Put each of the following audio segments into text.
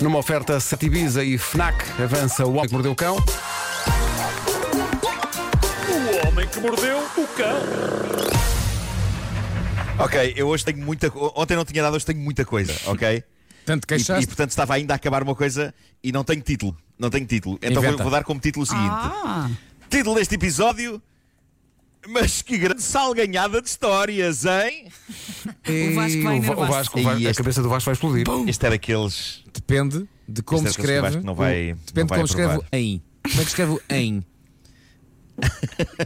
Numa oferta Satibiza e Fnac, avança o Homem que Mordeu o Cão. O homem que mordeu o cão. Ok, eu hoje tenho muita. Ontem não tinha nada, hoje tenho muita coisa, ok? Tanto E, queixaste. e, portanto estava ainda a acabar uma coisa e não tenho título. Não tenho título. Então vou, vou dar como título o seguinte: Ah, Título deste episódio. Mas que grande salganhada de histórias, hein? O Vasco vai o, Va- o. Vasco, o Va- E a este- cabeça do Vasco vai explodir. Este é daqueles. Depende de como Este é eu escreve. não vai- o- não Depende de vai como se escreve o aprovar. em. Como é que escreve o em?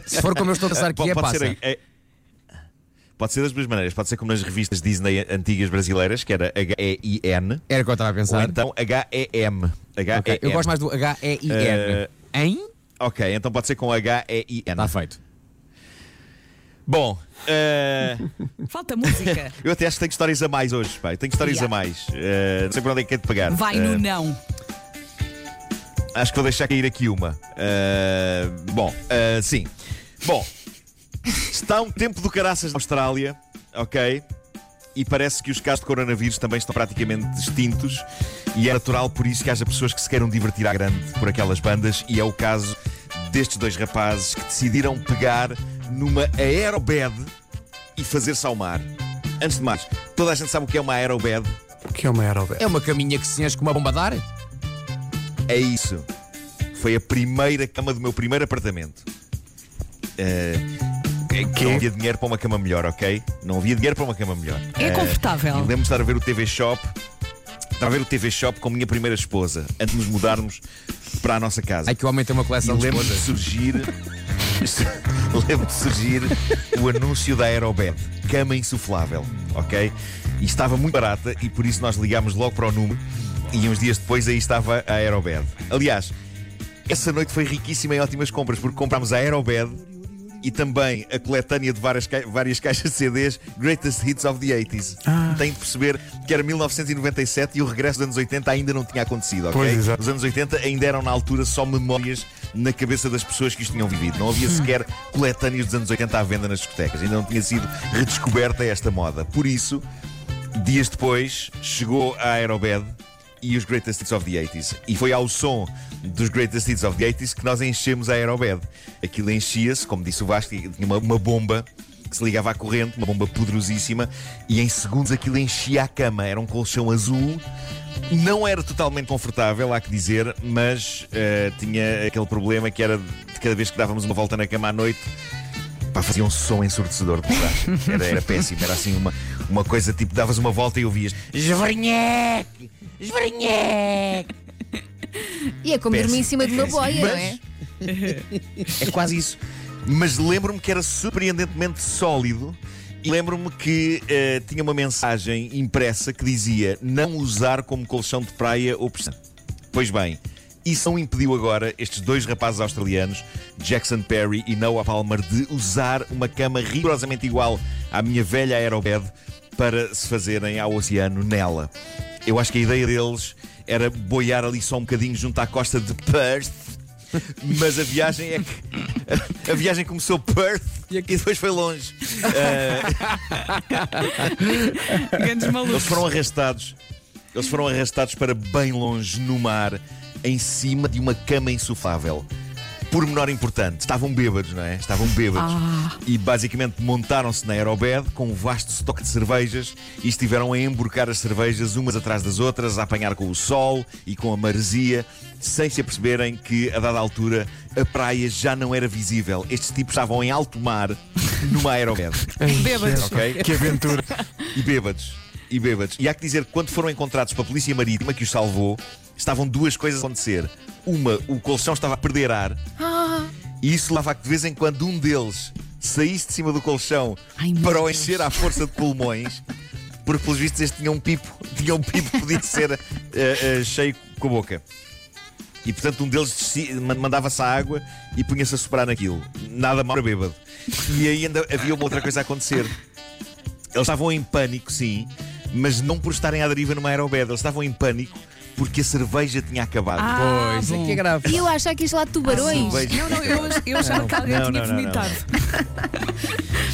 Se for como eu estou a pensar que é, passa. ser, é- pode ser das duas maneiras. Pode ser como nas revistas Disney antigas brasileiras, que era H-E-I-N, Era o que eu estava a ou pensar. então H-E-M. Ok, H-E-M. Eu gosto mais do H-E-I-N. Eh, Em? Ok, então pode ser com H-E-I-N. Está feito. Bom, eh, falta música. eu até acho que tenho histórias a mais hoje. Eu tenho histórias Yeah. a mais. Eh, não sei por onde é que é de pegar. Vai no não. Acho que vou deixar cair aqui uma. Ah, bom, sim. Bom, está um tempo do caraças na Austrália, ok? E parece que os casos de coronavírus também estão praticamente extintos. E é natural por isso que haja pessoas que se queiram divertir à grande por aquelas bandas. E é o caso destes dois rapazes que decidiram pegar numa aerobed e fazer-se ao mar. Antes de mais, toda a gente sabe o que é uma aerobed? O que é uma aerobed? É uma caminha que se enche com uma bomba de ar? É isso. Foi a primeira cama do meu primeiro apartamento. Eh, que não havia dinheiro para uma cama melhor, ok? Não havia dinheiro para uma cama melhor. É Eh, confortável. e Lembro-me de estar a ver o TV Shop. Estava a ver o TV Shop com a minha primeira esposa, antes de nos mudarmos para a nossa casa. Ai que o homem tem uma E coleção de lembro-me de esposas. surgir. lembro de surgir o anúncio da Aerobed, cama insuflável, ok? E estava muito barata e por isso nós ligámos logo para o número e uns dias depois aí estava a Aerobed. Aliás, essa noite foi riquíssima em ótimas compras porque comprámos a Aerobed e também a coletânea de várias, várias caixas de CDs Greatest Hits of the 80s. Tem de perceber que era 1997 e o regresso dos anos 80 ainda não tinha acontecido, ok? Pois. Os anos 80 ainda eram na altura só memórias na cabeça das pessoas que os tinham vivido. Não havia sequer coletâneos dos anos 80 à venda nas discotecas. Ainda não tinha sido redescoberta esta moda. Por isso, dias depois, chegou a Aerobed e os Greatest Hits of the 80s. E foi ao som dos Greatest Hits of the 80s que nós enchemos a Aerobed. Aquilo enchia-se, como disse o Vasco, tinha uma, uma bomba que se ligava à corrente, uma bomba poderosíssima, e em segundos aquilo enchia a cama. Era um colchão azul. Não era totalmente confortável, há que dizer, mas eh, tinha aquele problema que era de cada vez que dávamos uma volta na cama à noite, Pá, fazia um som ensurdecedor de verdade. Era, era péssimo, era assim uma, uma coisa tipo, davas uma volta e ouvias Esverneque! Esverneque! E é como Péssimo, dormir em cima de uma péssimo. boia, não Mas- é? É quase isso. Mas lembro-me que era surpreendentemente sólido e lembro-me que eh, tinha uma mensagem impressa que dizia não usar como colchão de praia ou piscina. Pois bem, isso não impediu agora estes dois rapazes australianos, Jackson Perry e Noah Palmer, de usar uma cama rigorosamente igual à minha velha Aerobed para se fazerem ao oceano nela. Eu acho que a ideia deles era boiar ali só um bocadinho junto à costa de Perth mas a viagem é que a viagem começou Perth e depois foi longe. Grandes Eles malucos. foram arrastados. Eles foram arrastados para bem longe no mar, em cima de uma cama insuflável. Por menor importante, estavam bêbados, não é? Estavam bêbados. E basicamente montaram-se na Aerobed com um vasto estoque de cervejas e estiveram a emborcar as cervejas umas atrás das outras, a apanhar com o sol e com a maresia, sem se aperceberem que, a dada altura, a praia já não era visível. Estes tipos estavam em alto mar numa Aerobed. Bêbados. Ok? Que aventura. E bêbados. E bêbados. E há que dizer que quando foram encontrados pela Polícia Marítima que os salvou, estavam duas coisas a acontecer. Uma, o colchão estava a perder ar. E isso levava a que de vez em quando um deles saísse de cima do colchão Ai, para o Deus. encher à força de pulmões. Porque, pelos vistos, este tinha um pipo. Tinha um pipo que podia ser eh, eh, cheio com a boca. E portanto um deles mandava-se à água e punha-se a soprar naquilo. Nada mal para bêbado. E aí ainda havia uma outra coisa a acontecer. Eles estavam em pânico, sim, mas não por estarem à deriva numa aerobed. Eles estavam em pânico porque a cerveja tinha acabado. Ah, Pois, bom. aqui é grave. E eu achava que isto lá de tubarões. cerveja. Não, não, eu, eu achava que alguém tinha vomitado.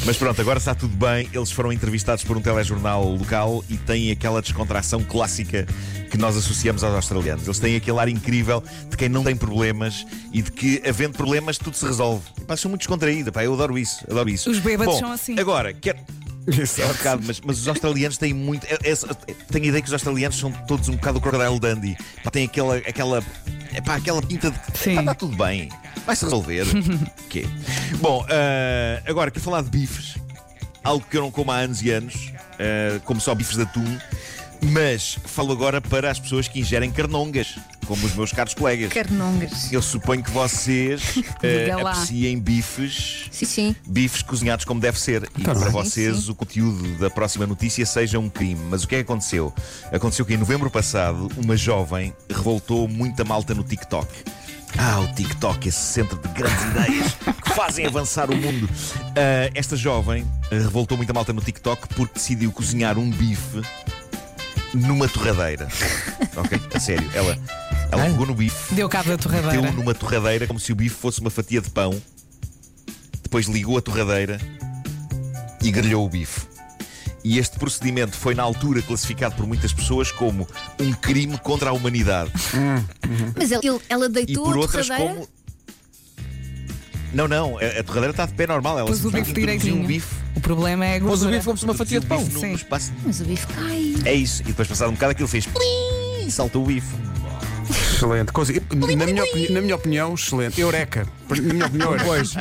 Mas pronto, agora está tudo bem. Eles foram entrevistados por um telejornal local e têm aquela descontração clássica que nós associamos aos australianos. Eles têm aquele ar incrível de quem não tem problemas e de que, havendo problemas, tudo se resolve. Pá, são muito descontraída, pá, eu adoro isso, adoro isso. Os bêbados Bom, são assim. Agora, quero. É um bocado, mas, mas os australianos têm muito. é- é- tenho a ideia que os australianos são todos um bocado o Crocodile Dundee. Pá, têm aquela. aquela é pá, aquela pinta de. Sim. Pá, está tudo bem. Vai-se resolver. Quê? Bom, ah, agora quero falar de bifes. Algo que eu não como há anos e anos. ah, como só bifes de atum. Mas falo agora para as pessoas que ingerem carnongas, como os meus caros colegas. Carnongas. Eu suponho que vocês lá. apreciem bifes Sim, sim. bifes cozinhados como deve ser. E Tá para bem. vocês Sim, sim. o conteúdo da próxima notícia seja um crime. Mas o que é que aconteceu? Aconteceu que em novembro passado uma jovem revoltou muita malta no TikTok. Ah, o TikTok, esse centro de grandes ideias que fazem avançar o mundo. Ah, esta jovem eh, revoltou muita malta no TikTok porque decidiu cozinhar um bife numa torradeira. ok? A sério. Ela, ela Ah. pegou no bife Deu cabo da torradeira. meteu numa torradeira como se o bife fosse uma fatia de pão. Depois ligou a torradeira e grelhou o bife. E este procedimento foi, na altura, classificado por muitas pessoas como um crime contra a humanidade. Mas ela, ele- ela E deitou por a outras, torradeira. como. Não, não, a, a torradeira está de pé normal. Ela Pôs o bife um bife. O problema é a Pôs o bife como se uma fatia de pão. Sim. espaço. Mas o bife cai. É isso. E depois, passado um bocado, aquilo fez. plim, E saltou o bife. Excelente. Coisa- Na minha, opini- na minha opinião, excelente. Eureka. Na minha opinião, eureka. Pois.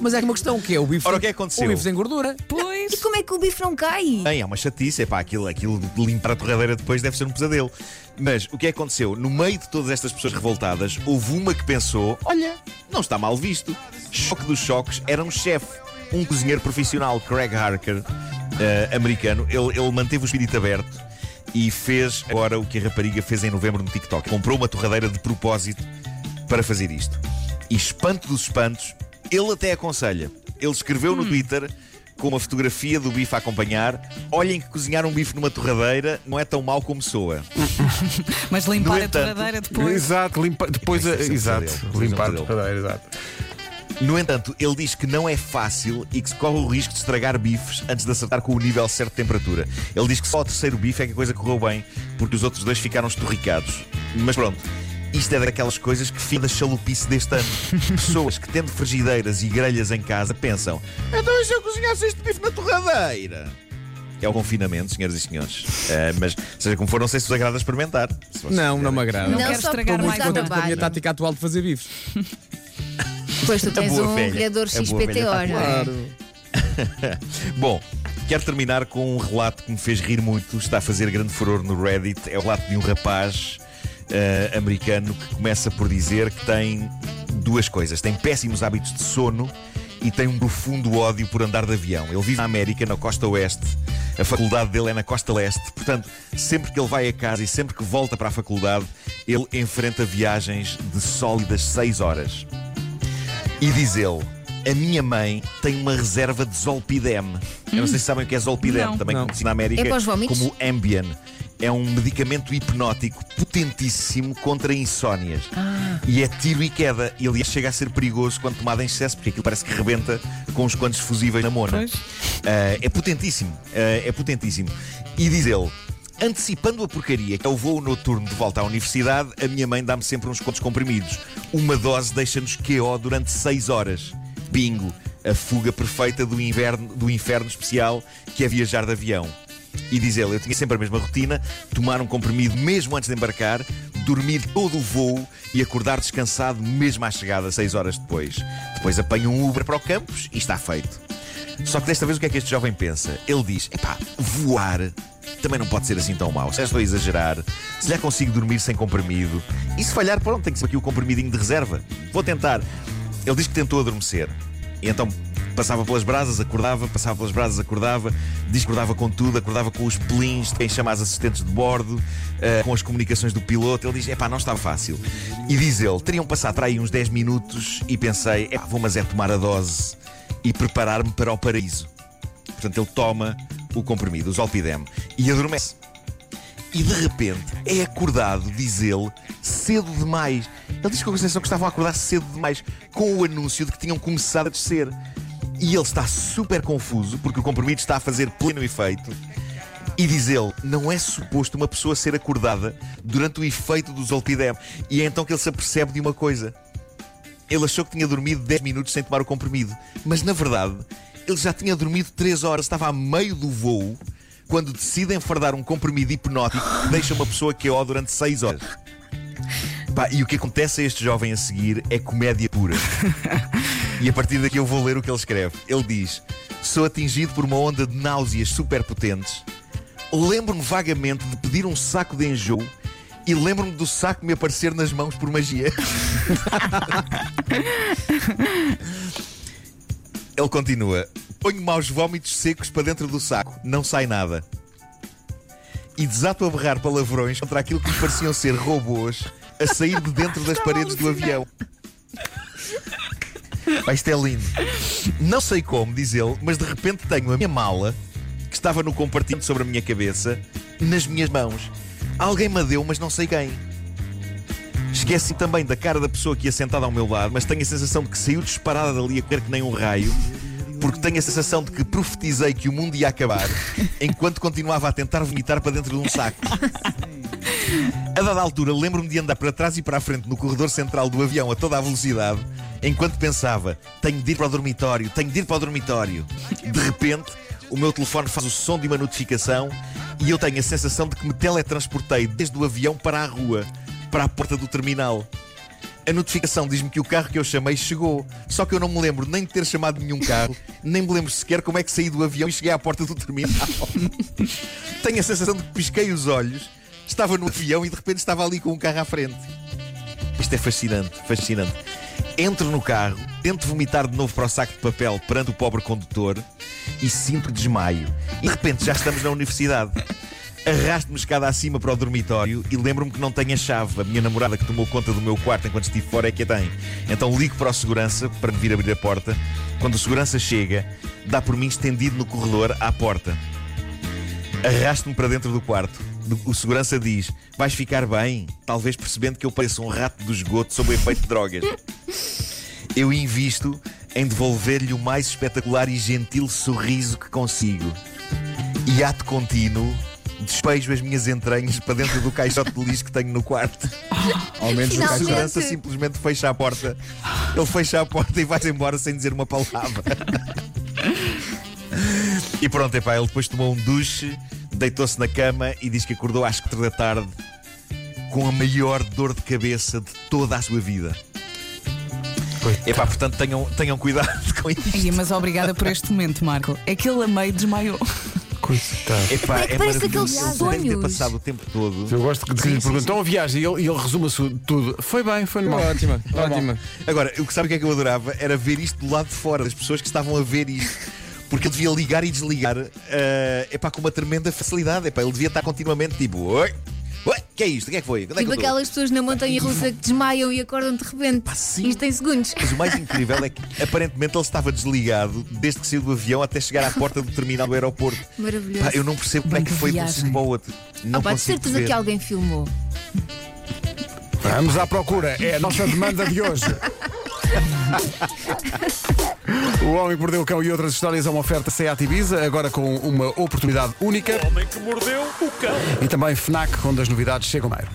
Mas é que uma questão que é o bife. Ora, o que é que aconteceu? O bife sem gordura. Pois. E como é que o bife não cai? Bem, é uma chatice, é pá, aquilo, aquilo de limpar a torradeira depois deve ser um pesadelo. Mas o que é que aconteceu? No meio de todas estas pessoas revoltadas, houve uma que pensou: olha, não está mal visto. Choque dos choques, era um chefe, um cozinheiro profissional, Craig Harker, eh, americano. Ele, ele manteve o espírito aberto e fez agora o que a rapariga fez em novembro no TikTok. Comprou uma torradeira de propósito para fazer isto. E espanto dos espantos, ele até aconselha. Ele escreveu no Twitter com uma fotografia do bife a acompanhar. Olhem que cozinhar um bife numa torradeira não é tão mau como soa. Mas limpar No a entanto- torradeira depois. Exato, limpa, depois a, é exato, limpar a torradeira, exato. No entanto, ele diz que não é fácil e que se corre o risco de estragar bifes antes de acertar com o nível certo de temperatura. Ele diz que só o terceiro bife é que a coisa correu bem, porque os outros dois ficaram esturricados. Mas pronto, isto é daquelas coisas que fim da chalupice deste ano. Pessoas que tendo frigideiras e grelhas em casa pensam: então e se eu cozinhasse este bife na torradeira? É o confinamento, senhoras e senhores. Eh, mas, seja como for, não sei se vos agrada experimentar. Se Não, não me agrada. Não Não, quero estragar mais com a minha tática atual de fazer bifes. Depois tu tens um velha, XPTO, tá não é? Bom, quero terminar com um relato que me fez rir muito. Está a fazer grande furor no Reddit. É o relato de um rapaz eh, americano que começa por dizer que tem duas coisas: tem péssimos hábitos de sono e tem um profundo ódio por andar de avião. Ele vive na América, na costa oeste. A faculdade dele é na costa leste. Portanto, sempre que ele vai a casa e sempre que volta para a faculdade, ele enfrenta viagens de sólidas 6 horas. E diz ele: A minha mãe tem uma reserva de Zolpidem. Eu não sei se sabem o que é Zolpidem, Não. também Não. conhecido na América É para os vómitos? como Ambien. É um medicamento hipnótico potentíssimo contra insónias. E é tiro e queda. E aliás chega a ser perigoso quando tomado em excesso, porque aquilo parece que rebenta com os quantos fusíveis na mona. Pois. Ah, é potentíssimo. Ah, é potentíssimo. E diz ele. Antecipando a porcaria que é o voo noturno de volta à universidade, a minha mãe dá-me sempre uns contos comprimidos. Uma dose deixa-nos QO durante 6 horas. Bingo! A fuga perfeita do, inverno, do inferno especial que é viajar de avião. E diz ele, eu tinha sempre a mesma rotina, tomar um comprimido mesmo antes de embarcar, dormir todo o voo e acordar descansado mesmo à chegada, 6 horas depois. Depois apanho um Uber para o campus e está feito. Só que desta vez o que é que este jovem pensa? Ele diz: epá, voar também não pode ser assim tão mau. Se já estou a exagerar, se já consigo dormir sem comprimido, e se falhar, pronto, tem que ser aqui o comprimidinho de reserva. Vou tentar. Ele diz que tentou adormecer. E então passava pelas brasas, acordava, passava pelas brasas, acordava, acordava com tudo, acordava com os pelins quem chama as assistentes de bordo, eh, com as comunicações do piloto. Ele diz: epá, não estava fácil. E diz ele: teriam passado para aí uns 10 minutos e pensei: epá, vou mas é tomar a dose e preparar-me para o paraíso. Portanto, ele toma o comprimido, o Zolpidem, e adormece. e de repente é acordado, diz ele, cedo demais. Ele diz com a sensação que estavam a acordar cedo demais com o anúncio de que tinham começado a descer. E ele está super confuso porque o comprimido está a fazer pleno efeito. E diz ele, não é suposto uma pessoa ser acordada durante o efeito do Zolpidem. E é então que ele se apercebe de uma coisa. Ele achou que tinha dormido 10 minutos sem tomar o comprimido, mas na verdade ele já tinha dormido 3 horas, estava a meio do voo, quando decide enfardar um comprimido hipnótico que deixa uma pessoa QO durante 6 horas. Pá, e o que acontece a este jovem a seguir é comédia pura. E a partir daqui eu vou ler o que ele escreve. Ele diz: Sou atingido por uma onda de náuseas super potentes. Lembro-me vagamente de pedir um saco de enjoo e lembro-me do saco me aparecer nas mãos por magia. Ele continua: Ponho maus vómitos secos para dentro do saco, não sai nada. E desato a berrar palavrões contra aquilo que me pareciam ser robôs a sair de dentro das paredes do avião. Pá, isto é lindo. Não sei como, diz ele, mas de repente tenho a minha mala, que estava no compartimento sobre a minha cabeça, nas minhas mãos. Alguém me deu, mas não sei quem. Esqueci também da cara da pessoa que ia sentada ao meu lado, mas tenho a sensação de que saiu disparada dali a correr que nem um raio, porque tenho a sensação de que profetizei que o mundo ia acabar enquanto continuava a tentar vomitar para dentro de um saco. A dada altura, lembro-me de andar para trás e para a frente no corredor central do avião a toda a velocidade, enquanto pensava: tenho de ir para o dormitório, tenho de ir para o dormitório. De repente, o meu telefone faz o som de uma notificação e eu tenho a sensação de que me teletransportei desde o avião para a rua, para a porta do terminal. A notificação diz-me que o carro que eu chamei chegou. Só que eu não me lembro nem de ter chamado nenhum carro, nem me lembro sequer como é que saí do avião e cheguei à porta do terminal. Tenho a sensação de que pisquei os olhos, estava no avião e de repente estava ali com um carro à frente. Isto é fascinante, fascinante. Entro no carro, tento vomitar de novo para o saco de papel perante o pobre condutor e sinto desmaio. E de repente já estamos na universidade. Arrasto-me escada acima para o dormitório e lembro-me que não tenho a chave. A minha namorada que tomou conta do meu quarto enquanto estive fora é que a tem. Então ligo para o segurança para me vir abrir a porta. Quando o segurança chega, dá por mim estendido no corredor à porta. Arrasto-me para dentro do quarto. O segurança diz: Vais ficar bem? Talvez percebendo que eu pareço um rato do esgoto sob o efeito de drogas. Eu invisto em devolver-lhe o mais espetacular e gentil sorriso que consigo. E ato contínuo, despejo as minhas entranhas para dentro do caixote de lixo que tenho no quarto. Ao menos o A Finalmente. segurança simplesmente fecha a porta. Ele fecha a porta e vai-se embora sem dizer uma palavra. E pronto, epá, ele depois tomou um duche, deitou-se na cama e diz que acordou às 4 da tarde com a maior dor de cabeça de toda a sua vida. Epá, portanto tenham, tenham cuidado com isto. Ai, mas obrigada por este momento, Marco. É que ele a meio desmaiou. Coitado. Epá, É que é parece maravilhoso. aqueles Ele deve ter passado o tempo todo. Eu gosto de que lhe perguntam então a viagem e ele, ele resuma tudo. Foi bem, foi normal. Ótima, ótima. Agora, o que sabe o que é que eu adorava era ver isto do lado de fora, das pessoas que estavam a ver isto. Porque ele devia ligar e desligar é epá, com uma tremenda facilidade. Epá, ele devia estar continuamente tipo: oi, que é isto? O que é que foi? Onde é que Tipo eu tô?" aquelas pessoas na montanha russa que desmaiam e acordam de repente. sim. Isto em segundos. Mas o mais incrível é que aparentemente ele estava desligado desde que saiu do avião até chegar à porta do terminal do aeroporto. Maravilhoso. Pá, eu não percebo como é que foi de um para o outro. Não Ah, pá, de certeza ver. que alguém filmou. Vamos à procura. É a nossa demanda de hoje. O Homem que Mordeu o Cão e outras histórias é uma oferta Seat Ibiza, agora com uma oportunidade única. O homem que mordeu o cão. E também FNAC, onde as novidades chegam mais.